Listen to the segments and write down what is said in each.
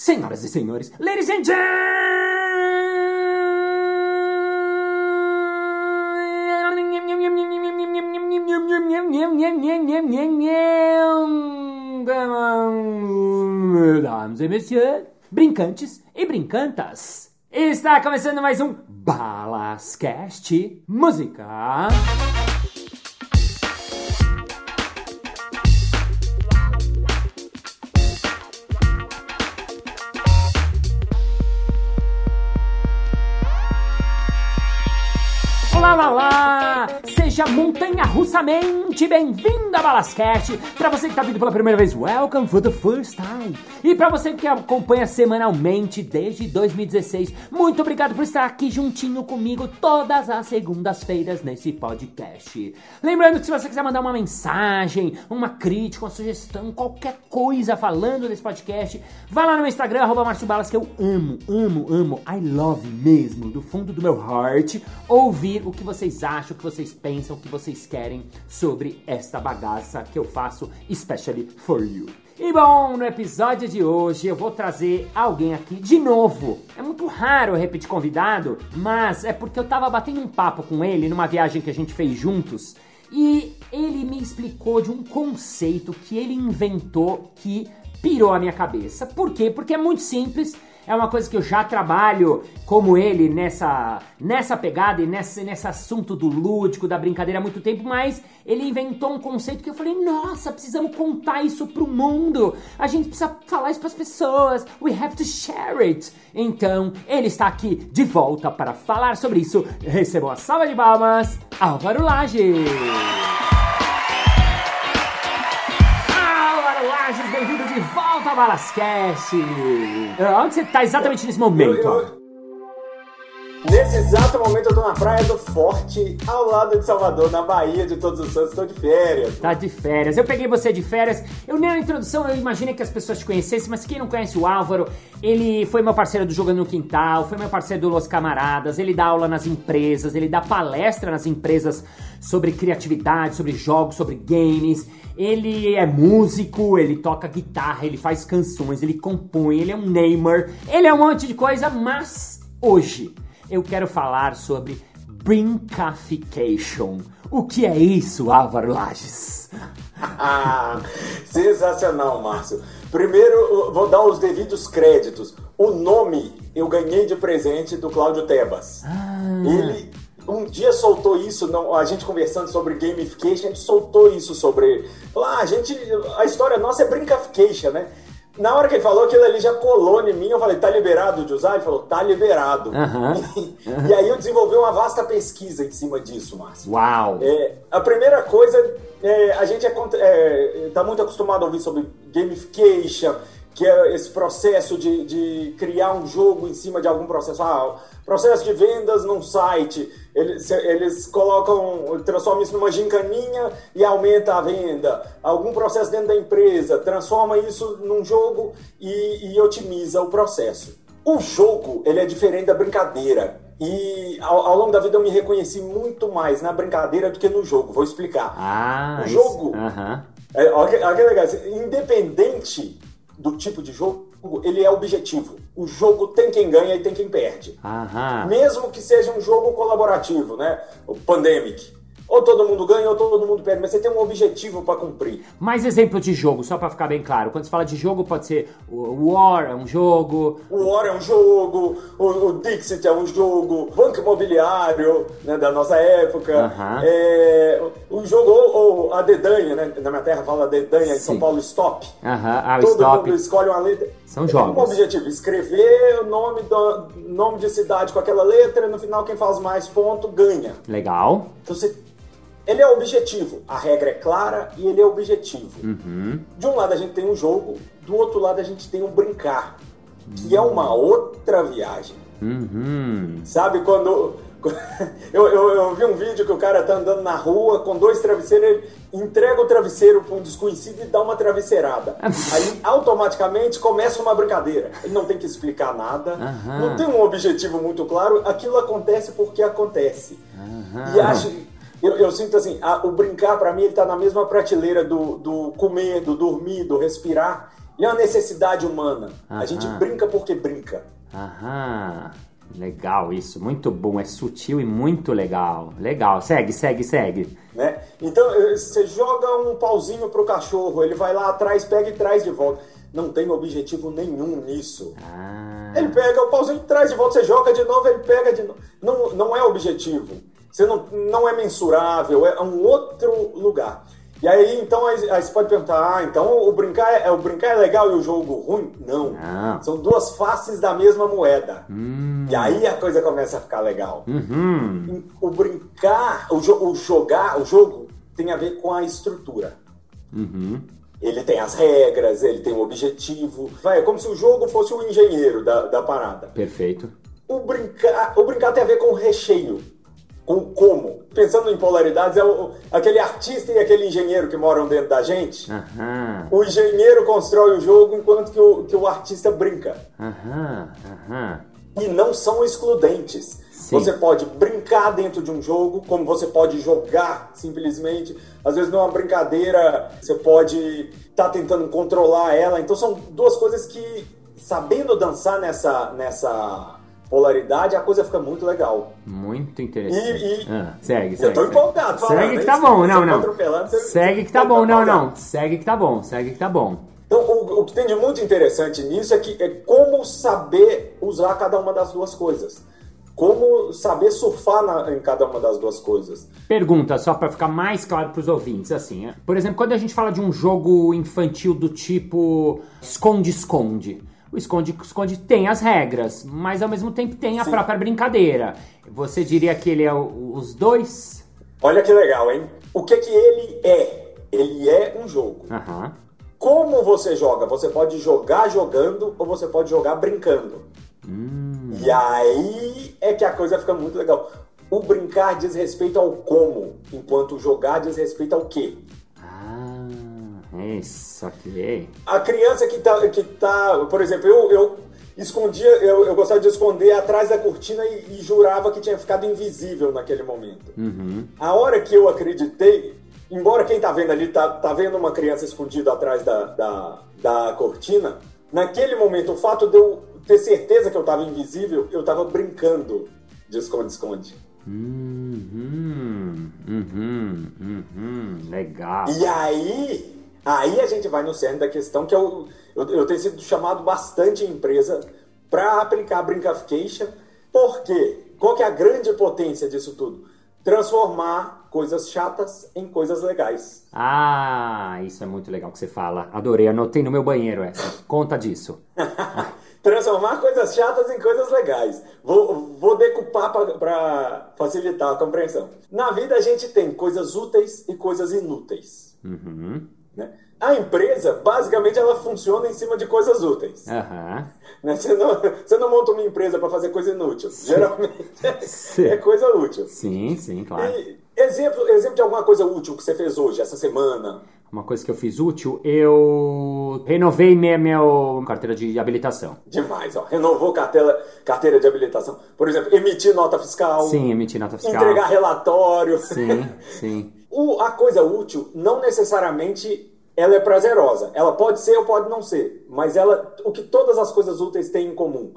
Senhoras e senhores, ladies and dames e messieurs, brincantes e brincantas. Está começando mais um Balascast Música. Seja montanha-russamente bem-vindo a Balascast! Para você que está vindo pela primeira vez, welcome for the first time! E para você que acompanha semanalmente desde 2016, muito obrigado por estar aqui juntinho comigo todas as segundas-feiras nesse podcast. Lembrando que se você quiser mandar uma mensagem, uma crítica, uma sugestão, qualquer coisa falando desse podcast, vá lá no Instagram, arroba Márcio Balas, que eu amo, amo, amo, I love mesmo, do fundo do meu heart, ouvir o que vocês acham, o que vocês pensam, que vocês querem sobre esta bagaça que eu faço especially for you. E bom, no episódio de hoje eu vou trazer alguém aqui de novo. É muito raro eu repetir convidado, mas é porque eu tava batendo um papo com ele numa viagem que a gente fez juntos e ele me explicou de um conceito que ele inventou que pirou a minha cabeça. Por quê? Porque é muito simples é uma coisa que eu já trabalho como ele nessa, nessa pegada e nesse, nesse assunto do lúdico, da brincadeira há muito tempo, mas ele inventou um conceito que eu falei, nossa, precisamos contar isso pro mundo. A gente precisa falar isso pras pessoas. We have to share it. Então, ele está aqui de volta para falar sobre isso. Recebam a salva de palmas, Álvaro Lage. Balascast. Onde você está exatamente nesse momento? Eu- eu- Nesse exato momento eu tô na Praia do Forte, ao lado de Salvador, na Bahia de Todos os Santos, tô de férias. Tá de férias. Eu peguei você de férias. Eu nem na introdução eu imaginei que as pessoas te conhecessem, mas quem não conhece o Álvaro, ele foi meu parceiro do Jogando no Quintal, foi meu parceiro do Los Camaradas, ele dá aula nas empresas, ele dá palestra nas empresas sobre criatividade, sobre jogos, sobre games. Ele é músico, ele toca guitarra, ele faz canções, ele compõe, ele é um Neymar, ele é um monte de coisa, mas hoje eu quero falar sobre Brincafication. O que é isso, Álvaro Lages? Ah, sensacional, Márcio. Primeiro, vou dar os devidos créditos. O nome eu ganhei de presente do Cláudio Tebas. Ele um dia soltou isso, não, a gente conversando sobre gamification, a gente soltou isso sobre ele. Falou, ah, a gente, a história nossa é brincafication, né? Na hora que ele falou aquilo ali já colou em mim, eu falei, tá liberado de usar? Ele falou, tá liberado. Aham. e aí eu desenvolvi uma vasta pesquisa em cima disso, Márcio. Uau! É, a primeira coisa, é, a gente está é, tá muito acostumado a ouvir sobre gamification, que é esse processo de, de criar um jogo em cima de algum processo. Ah, processo de vendas num site, eles, eles colocam, transformam isso numa gincaninha e aumenta a venda. Algum processo dentro da empresa, transforma isso num jogo e, e otimiza o processo. O jogo, ele é diferente da brincadeira. E ao, ao longo da vida eu me reconheci muito mais na brincadeira do que no jogo. Vou explicar. Ah, o isso- jogo, Aham. é, olha, olha que legal. Independente do tipo de jogo, ele é objetivo. O jogo tem quem ganha e tem quem perde. Aham. Mesmo que seja um jogo colaborativo, né? O Pandemic. Ou todo mundo ganha ou todo mundo perde, mas você tem um objetivo para cumprir. Mais exemplo de jogo, só pra ficar bem claro. Quando se fala de jogo, pode ser o War, é um jogo. O War é um jogo, o, o Dixit é um jogo, Banco Imobiliário, né, da nossa época. Aham. É, o jogo, ou, ou a dedanha, né? Na minha terra fala dedanha, em São. Paulo, stop. Aham, ah, o Todo stop. mundo escolhe uma letra. São Tem jogos. Um objetivo, escrever o nome, do, nome de cidade com aquela letra, e no final quem faz mais ponto ganha. Legal. Então você. Ele é objetivo. A regra é clara e ele é objetivo. Uhum. De um lado a gente tem um jogo, do outro lado a gente tem um brincar, que é uma outra viagem. Uhum. Sabe quando. Eu, eu, eu vi um vídeo que o cara tá andando na rua com dois travesseiros, ele entrega o travesseiro para um desconhecido e dá uma travesseirada. Aí automaticamente começa uma brincadeira. Ele não tem que explicar nada, Aham. não tem um objetivo muito claro, aquilo acontece porque acontece. Aham. E acho. Eu, eu sinto assim, a- o brincar pra mim ele tá na mesma prateleira do, do comer, do dormir, do respirar. E é uma necessidade humana. Aham. A gente brinca porque brinca. Aham. Legal isso, muito bom, é sutil e muito legal. Legal, segue, segue, segue. Né? Então, você joga um pauzinho pro cachorro, ele vai lá atrás, pega e traz de volta. Não tem objetivo nenhum nisso. Ah, Ele pega o pauzinho e traz de volta, você joga de novo, ele pega de novo. Não, não é objetivo. Você não, não é mensurável, é um outro lugar. E aí, então, aí, aí você pode perguntar, ah, então o brincar, é, o brincar é legal e o jogo ruim? Não. Não. São duas faces da mesma moeda. Hum. E aí a coisa começa a ficar legal. uhum. O brincar, o, jo- o jogar, o jogo tem a ver com a estrutura. Uhum. Ele tem as regras, ele tem o objetivo. Vai, é como se o jogo fosse o engenheiro da, da parada. Perfeito. O brincar, o brincar tem a ver com o recheio, com como. Pensando em polaridades, é o- aquele artista e aquele engenheiro que moram dentro da gente. Aham. O engenheiro constrói o jogo enquanto que o, que o artista brinca. Aham. Aham. E não são excludentes. Sim. Você pode brincar dentro de um jogo, como você pode jogar simplesmente. Às vezes, numa brincadeira, você pode estar tentando controlar ela. Então, são duas coisas que, sabendo dançar nessa, nessa polaridade, a coisa fica muito legal. Muito interessante. E- e- Ah, segue, Eu segue. tô segue. empolgado falando, Segue que tá bom, Você não, tá não. atropelando, você- Segue que tá bom, tá não, não. Segue que tá bom, segue que tá bom. Então, o, o que tem de muito interessante nisso é que é como saber usar cada uma das duas coisas. Como saber surfar na- em cada uma das duas coisas. Pergunta, só pra ficar mais claro pros ouvintes, assim. é. Por exemplo, quando a gente fala de um jogo infantil do tipo esconde-esconde. O esconde-esconde tem as regras, mas ao mesmo tempo tem a Sim. própria brincadeira. Você diria que ele é o- os dois? Olha que legal, hein? O que que ele é? Ele é um jogo. Aham. Como você joga? Você pode jogar jogando ou você pode jogar brincando. E aí é que a coisa fica muito legal. O brincar diz respeito ao como, enquanto o jogar diz respeito ao quê. Isso aqui. A criança que tá, que tá por exemplo, eu, eu escondia, eu, eu gostava de esconder atrás da cortina e, e jurava que tinha ficado invisível naquele momento. Uhum. A hora que eu acreditei, embora quem tá vendo ali tá, tá vendo uma criança escondida atrás da, da, da cortina, naquele momento, o fato de eu ter certeza que eu tava invisível, eu tava brincando de esconde-esconde. Uhum. Uhum. Uhum. Legal. E aí, aí a gente vai no cerne da questão que eu, eu, eu tenho sido chamado bastante em empresa para aplicar a Brinkification. Por quê? Qual que é a grande potência disso tudo? Transformar coisas chatas em coisas legais. Ah, isso é muito legal que você fala. Adorei, anotei no meu banheiro essa. Conta disso. Transformar coisas chatas em coisas legais. Vou, vou decupar para facilitar a compreensão. Na vida a gente tem coisas úteis e coisas inúteis. Uhum. Né? A empresa, basicamente, ela funciona em cima de coisas úteis. Aham. Né? Você, não, você não monta uma empresa para fazer coisa inútil. Geralmente Sim. é coisa útil. Sim, sim, claro. E exemplo, exemplo de alguma coisa útil que você fez hoje, essa semana. Uma coisa que eu fiz útil, eu renovei minha, minha carteira de habilitação. Demais, ó. Renovou carteira, carteira de habilitação. Por exemplo, emitir nota fiscal. Sim, emitir nota fiscal. Entregar relatório. Sim, sim. O- a coisa útil não necessariamente ela é prazerosa. Ela pode ser ou pode não ser. Mas ela, o que todas as coisas úteis têm em comum?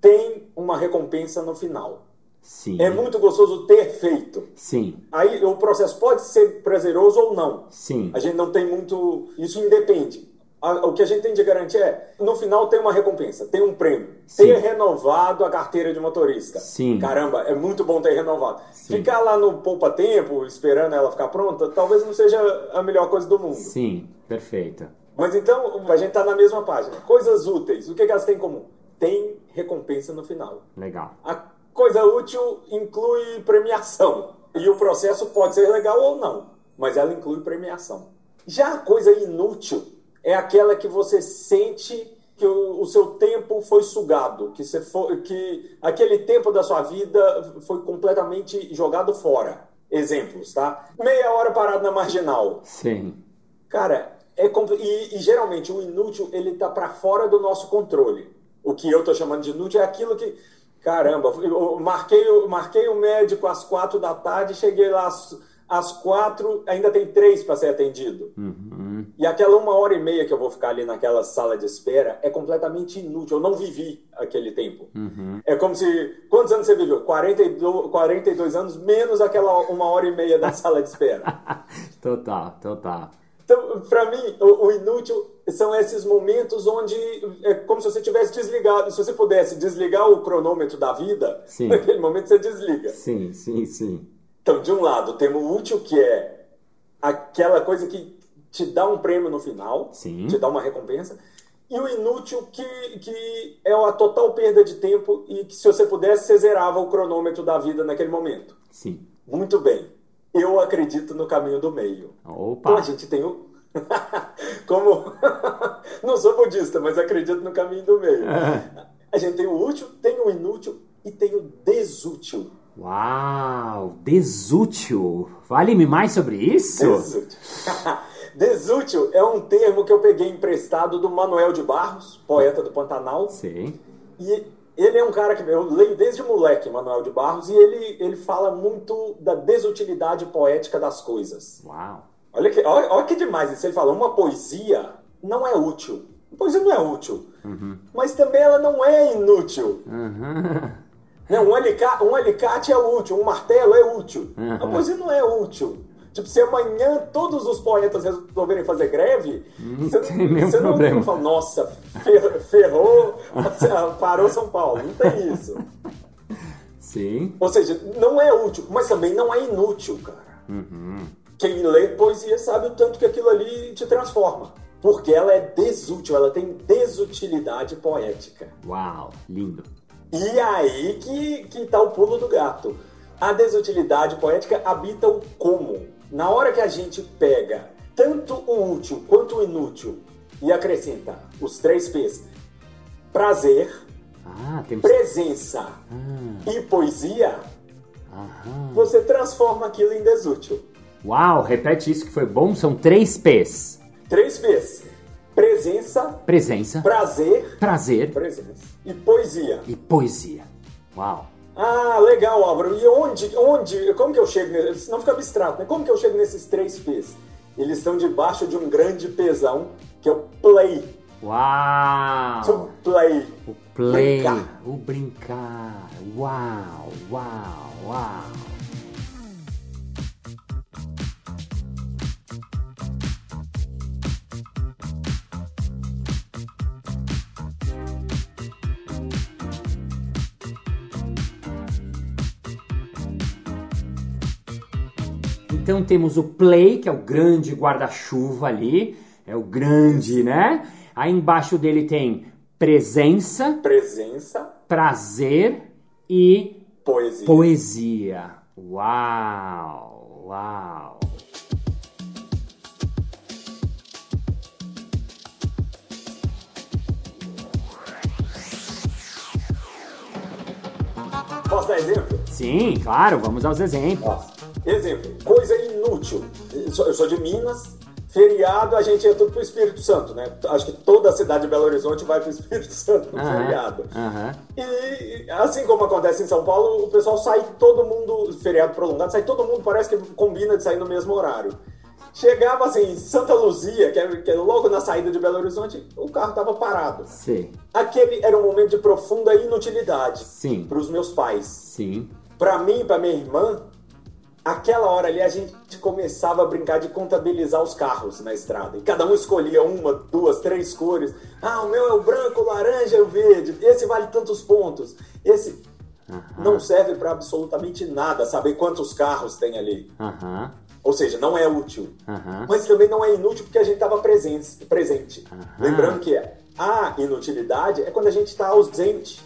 Tem uma recompensa no final. Sim. É muito gostoso ter feito. Sim, Aí o processo pode ser prazeroso ou não. sim. A gente não tem muito. Isso independe. A- O que a gente tem de garantia é, no final tem uma recompensa, tem um prêmio. Sim. Ter renovado a carteira de motorista. Sim. Caramba, é muito bom ter renovado. Sim. Ficar lá no poupa-tempo, esperando ela ficar pronta, talvez não seja a melhor coisa do mundo. Sim, perfeito. Mas então, a gente tá na mesma página. Coisas úteis, o que, que elas têm em comum? Tem recompensa no final. Legal. A coisa útil inclui premiação. E o processo pode ser legal ou não, mas ela inclui premiação. Já a coisa inútil é aquela que você sente que o, o seu tempo foi sugado, que, você foi, que aquele tempo da sua vida foi completamente jogado fora. Exemplos, tá? Meia hora parado na marginal. Sim. Cara, é compl- e, e geralmente o inútil ele tá para fora do nosso controle. O que eu tô chamando de inútil é aquilo que, caramba, eu marquei, o- marquei o médico às quatro da tarde, cheguei lá às, às quatro ainda tem três para ser atendido. Uhum. E aquela uma hora e meia que eu vou ficar ali naquela sala de espera é completamente inútil. Eu não vivi aquele tempo. Uhum. É como se. Quantos anos você viveu? 42, 42 anos menos aquela uma hora e meia da sala de espera. total, total. Então, para mim, o, o, inútil são esses momentos onde é como se você tivesse desligado. Se você pudesse desligar o cronômetro da vida, sim. naquele momento você desliga. Sim, sim, sim. Então, de um lado, temos o útil, que é aquela coisa que te dá um prêmio no final, sim. te dá uma recompensa. E o inútil, que, que é a total perda de tempo e que se você pudesse, você zerava o cronômetro da vida naquele momento. Sim. Muito bem. Eu acredito no caminho do meio. Opa! Então a gente tem o. Como. Não sou budista, mas acredito no caminho do meio. a gente tem o útil, tem o inútil e tem o desútil. Uau! Desútil! Fale-me mais sobre isso? Desútil. desútil é um termo que eu peguei emprestado do Manuel de Barros, poeta do Pantanal. Sim. E ele é um cara que eu leio desde moleque, Manuel de Barros, e ele, ele fala muito da desutilidade poética das coisas. Uau! Olha que, olha, olha que demais isso. Ele fala, uma poesia não é útil. Uma poesia não é útil. Uhum. Mas também ela não é inútil. Uhum. Não, um, alicate, um alicate é útil, um martelo é útil. Uhum. A poesia não é útil. Tipo, se amanhã todos os poetas resolverem fazer greve, não você, tem nenhum você problema. não fala, nossa, ferrou, parou São Paulo. Não tem isso. Sim. Ou seja, não é útil, mas também não é inútil, cara. Uhum. Quem lê poesia sabe o tanto que aquilo ali te transforma. Porque ela é desútil, ela tem desutilidade poética. Uau, lindo. E aí que, que tá o pulo do gato. A desutilidade poética habita o como. Na hora que a gente pega tanto o útil quanto o inútil e acrescenta os três P's: prazer, ah, temos... presença ah. e poesia, Aham. você transforma aquilo em desútil. Uau, repete isso que foi bom. São três P's: Três P's: presença, presença, prazer, prazer presença e poesia. e poesia. Uau. Ah, legal, Álvaro. E onde, onde, como que eu chego nesse, não fica abstrato, né? Como que eu chego nesses três P's? Eles estão debaixo de um grande pesão, que é o play. Uau. O play. O play, Brincar. o brincar. Uau, uau, uau. Então temos o play, que é o grande guarda-chuva ali, é o grande, né? Aí embaixo dele tem presença, Presença, prazer e poesia. poesia. Uau, uau. Posso dar exemplo? Sim, claro, vamos aos exemplos. Ó, exemplo, coisa inútil. Eu sou, de Minas, feriado a gente tudo pro Espírito Santo, né? Acho que toda a cidade de Belo Horizonte vai pro Espírito Santo no Aham, feriado. aham. E assim como acontece em São Paulo, o pessoal sai todo mundo, feriado prolongado, sai todo mundo, parece que combina de sair no mesmo horário. Chegava assim, em Santa Luzia, que é, que é logo na saída de Belo Horizonte, o carro tava parado. Sim, Aquele era um momento de profunda inutilidade sim, para os meus pais. sim. Para mim para minha irmã, aquela hora ali a gente começava a brincar de contabilizar os carros na estrada. E cada um escolhia uma, duas, três cores. Ah, o meu é o branco, o laranja e o verde. Esse vale tantos pontos. Esse Aham, não serve para absolutamente nada saber quantos carros tem ali. aham, Ou seja, não é útil. aham. Mas também não é inútil porque a gente estava presente. presente. Lembrando que a inutilidade é quando a gente está ausente.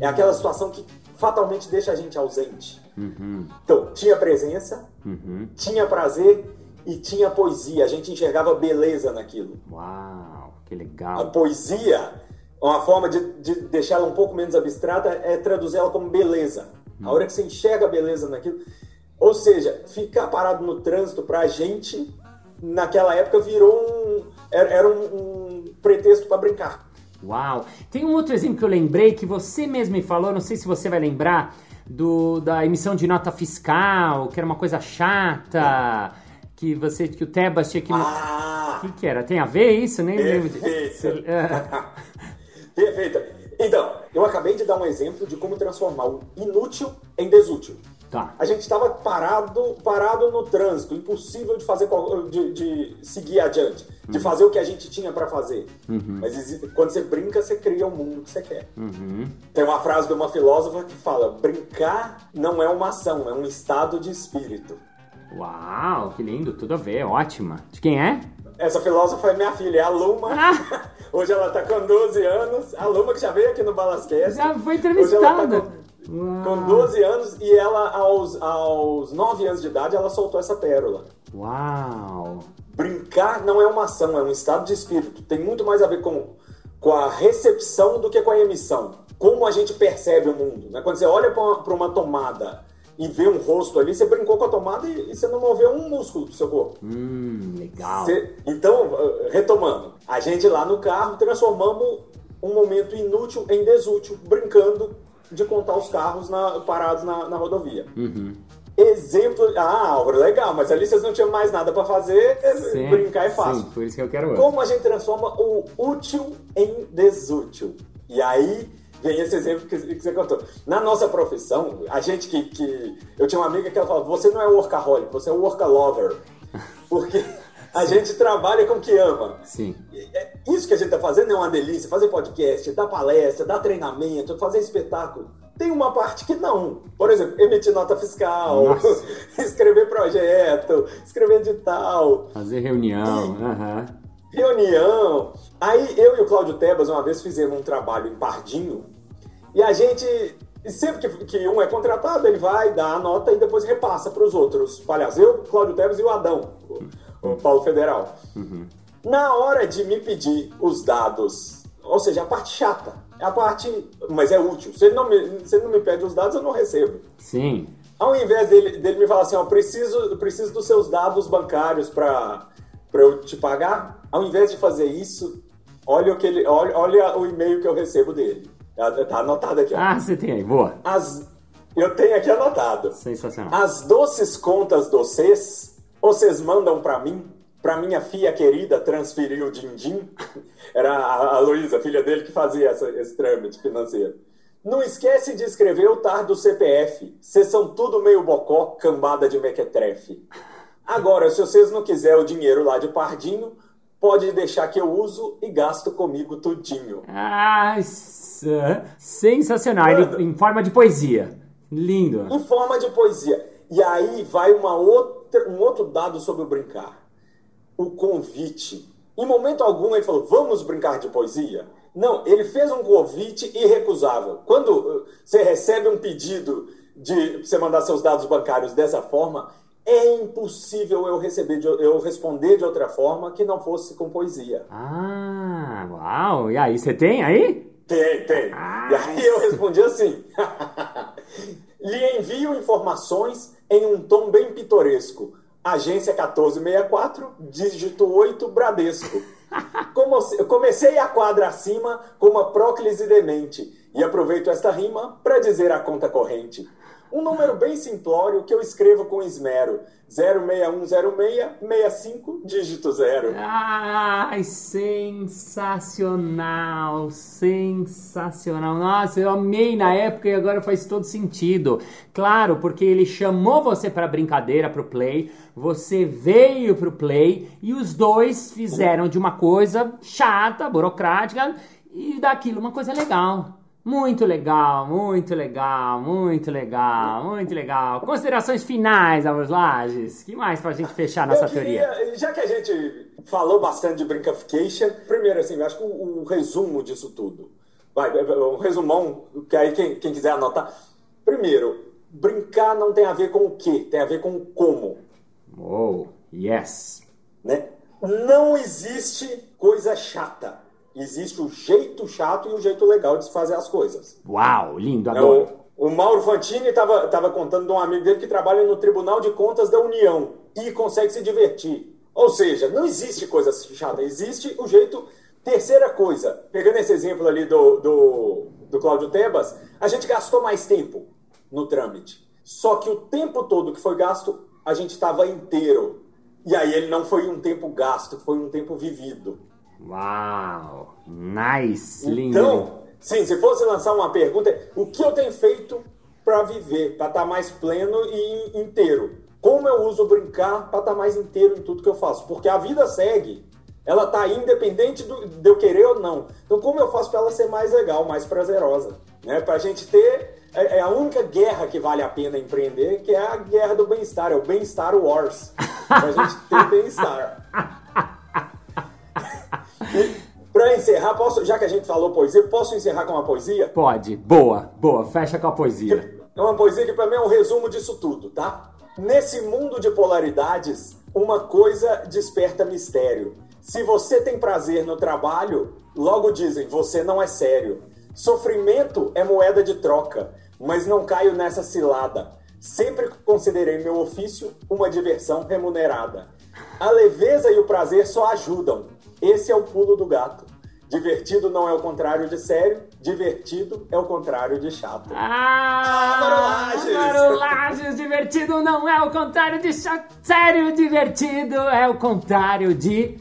É aquela situação que fatalmente deixa a gente ausente. Uhum, Então, tinha presença, uhum. tinha prazer e tinha poesia. A gente enxergava beleza naquilo. Uau, que A legal. poesia, uma forma de, de deixar ela um pouco menos abstrata é traduzir ela como beleza. A hora que você enxerga a beleza naquilo. Ou seja, ficar parado no trânsito pra gente, naquela época, virou um. Era, era um, um pretexto para brincar. Uau. Tem um outro exemplo que eu lembrei que você mesmo me falou, não sei se você vai lembrar, do, da emissão de nota fiscal, que era uma coisa chata, que você que o Tebas tinha que. O Ah, que, que era? Tem a ver isso? Nem lembro. de-. É. perfeito. Então, eu acabei de dar um exemplo de como transformar o inútil em desútil. Tá. A gente estava parado, parado no trânsito, impossível de fazer de, de seguir adiante, Uhum. de fazer o que a gente tinha para fazer. Mas existe- quando você brinca, você cria o mundo que você quer. Uhum. Tem uma frase de uma filósofa que fala: brincar não é uma ação, é um estado de espírito. Uau, que lindo, tudo a ver, ótima. De quem é? Essa filósofa é minha filha, é a Luma. Ah! Hoje ela tá com 12 anos. A Luma que já veio aqui no Balasquece. Já foi ela entrevistada. Tá com, com 12 anos e ela, aos, aos 9 anos de idade, ela soltou essa pérola. Uau. Brincar não é uma ação, é um estado de espírito. Tem muito mais a ver com, com a recepção do que com a emissão. Como a gente percebe o mundo. Né? Quando você olha para uma tomada e vê um rosto ali, você brincou com a tomada e, e você não moveu um músculo do seu corpo. Hum, legal. Você- então, uh, retomando, a gente lá no carro transformamos um momento inútil em desútil, brincando de contar os carros na- parados na, na rodovia. Exemplo. Ah, Álvaro, legal, mas ali vocês não tinham mais nada para fazer, é, Sim, brincar é fácil. Sim, por isso que eu quero outro. Como a gente transforma o útil em desútil? E aí vem esse exemplo que, que você contou. Na nossa profissão, a gente que, que. Eu tinha uma amiga que ela falava: você não é workaholic, você é workalover. Porque a gente trabalha com o que ama. Sim. É- Isso que a gente tá fazendo é uma delícia. Fazer podcast, dar palestra, dar treinamento, fazer espetáculo. Tem uma parte que não. Por exemplo, emitir nota fiscal, escrever projeto, escrever edital, Fazer reunião. aham. reunião. Aí eu e o Cláudio Tebas uma vez fizemos um trabalho em Pardinho e a gente, sempre que, que um é contratado, ele vai dar a nota e depois repassa para os outros palhaços. Eu, Cláudio Tebas e o Adão, o Paulo Federal. Na hora de me pedir os dados, ou seja, a parte chata, é a parte, mas é útil. Se ele não me, se ele não me pede os dados, eu não recebo. Sim. Ao invés dele, dele me falar assim, ó, preciso, preciso dos seus dados bancários para eu te pagar, ao invés de fazer isso, olha o, que ele, olha, olha o e-mail que eu recebo dele. Tá tá anotado aqui, ó. Ah, você tem aí, boa. As, eu tenho aqui anotado. Sensacional. As doces contas do vocês, mandam para mim, para minha filha querida transferir o din-din. Era a, a Luísa, filha dele, que fazia essa- esse trâmite financeiro. Não esquece de escrever o tar do CPF. Vocês são tudo meio bocó, cambada de mequetrefe. Agora, se vocês não quiserem o dinheiro lá de pardinho, pode deixar que eu uso e gasto comigo tudinho. Ah, sensacional. Mano. em forma de poesia. Lindo. em forma de poesia. E aí vai uma outra, um outro dado sobre o brincar. O convite. Em momento algum ele falou, vamos brincar de poesia? Não, ele fez um convite irrecusável. Quando uh, você recebe um pedido de você mandar seus dados bancários dessa forma, é impossível eu receber, de- eu responder de outra forma que não fosse com poesia. Ah, uau. E aí, você tem aí? Tem, tem. Ah, e aí eu respondi assim: lhe envio informações em um tom bem pitoresco. Agência 1464, dígito 8, Bradesco. Comecei a quadra acima com uma próclise demente e aproveito esta rima para dizer a conta corrente. Um número bem simplório que eu escrevo com esmero. 0610665, dígito 0. Ai, sensacional, sensacional. Nossa, eu amei na época e agora faz todo sentido. Claro, porque ele chamou você para brincadeira, pro play, você veio pro play e os dois fizeram de uma coisa chata, burocrática e daquilo uma coisa legal. Muito legal, muito legal, muito legal, muito legal. Considerações finais, Álvares Lages. que mais pra gente fechar nossa Eu teoria? queria- Já que a gente falou bastante de brinkification, primeiro, assim, eu acho que o, o resumo disso tudo. Vai, um resumão, que aí quem, quem quiser anotar. Primeiro, brincar não tem a ver com o que, tem a ver com o como. Oh, yes. Né? Não existe coisa chata. Existe o jeito chato e o jeito legal de se fazer as coisas. Uau, lindo, É, adoro. O, o Mauro Fantini estava tava contando de um amigo dele que trabalha no Tribunal de Contas da União e consegue se divertir. Ou seja, não existe coisa chata, existe o jeito. Terceira coisa, pegando esse exemplo ali do, do, do Cláudio Tebas, a gente gastou mais tempo. no trâmite. Só que o tempo todo que foi gasto, a gente estava inteiro. E aí ele não foi um tempo gasto, foi um tempo vivido. Uau! Nice! Lindo! Então, sim, se fosse lançar uma pergunta, o que eu tenho feito para viver, para estar tá mais pleno e inteiro? Como eu uso brincar para estar tá mais inteiro em tudo que eu faço? Porque a vida segue. Ela está aí independente do, de eu querer ou não. Então, como eu faço para ela ser mais legal, mais prazerosa? Né? Para a gente ter. É, é, a única guerra que vale a pena empreender, que é a guerra do bem-estar, é o bem-estar wars. Para a gente ter bem-estar. Para encerrar, posso, já que a gente falou poesia, posso encerrar com uma poesia? Pode. Boa, boa. Fecha com a poesia. É uma poesia que para mim é um resumo disso tudo, tá? Nesse mundo de polaridades, uma coisa desperta mistério. Se você tem prazer no trabalho, logo dizem, você não é sério. Sofrimento é moeda de troca, mas não caio nessa cilada. Sempre considerei meu ofício uma diversão remunerada. A leveza e o prazer só ajudam. Esse é o pulo do gato. Divertido não é o contrário de sério, divertido é o contrário de chato. Ah, Marolages! divertido não é o contrário de chato, sério, divertido é o contrário de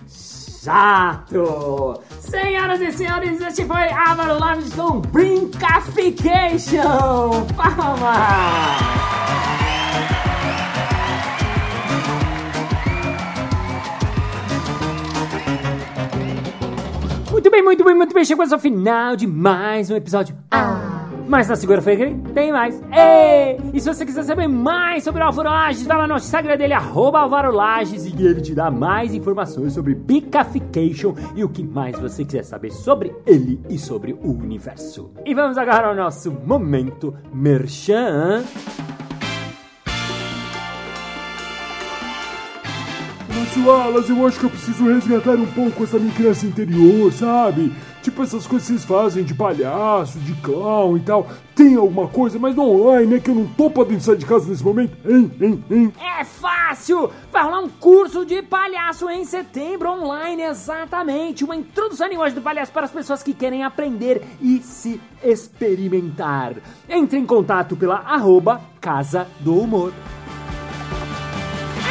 chato. Senhoras e senhores, este foi Álvaro Lages com Brincafication. Palmas! Muito bem, muito bem, muito bem. Chegamos ao final de mais um episódio. Ah! Mas na segunda-feira tem mais. Ei! E se você quiser saber mais sobre o Álvaro Lages, vai lá no Instagram dele, Álvaro Lages, e ele te dá mais informações sobre Picafication e o que mais você quiser saber sobre ele e sobre o universo. E vamos agora ao nosso momento merchan. Wallace, eu acho que eu preciso resgatar um pouco essa minha criança interior, sabe? Tipo essas coisas que vocês fazem de palhaço, de clown e tal. Tem alguma coisa, mas não online, né? Que eu não tô podendo sair de casa nesse momento. Hein, hein, hein? É fácil! Vai rolar um curso de palhaço em setembro online, exatamente. Uma introdução à linguagem do palhaço para as pessoas que querem aprender e se experimentar. Entre em contato pela arroba Casa do Humor.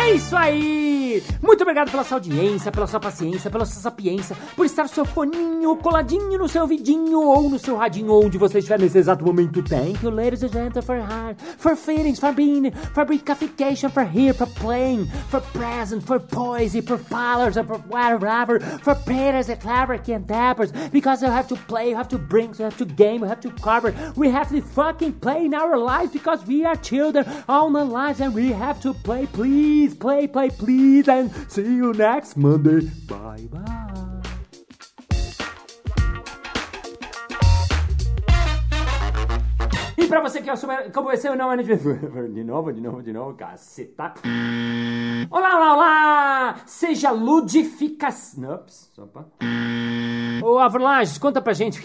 É isso aí! Muito obrigado pela sua audiência, pela sua paciência, pela sua sapiência, por estar seu foninho coladinho no seu vidinho ou no seu radinho, onde você estiver nesse exato momento. Thank you, ladies and gentlemen, for heart, for feelings, for being, for bricafication, for here, for playing, for present, for poesy, for followers, for whatever, for prayers and clever cantappers, because you have to play, you have to bring, you have to game, you have to cover, we have to fucking play in our lives because we are children all the lives and we have to play, please play, play, please, and see you next Monday. Bye, bye. E pra você que é o super... Como é o nome de... De novo, de novo, de novo, caceta. Olá, olá, olá! Seja ludificação... Ops, opa. Ô, Avrolages, conta pra gente...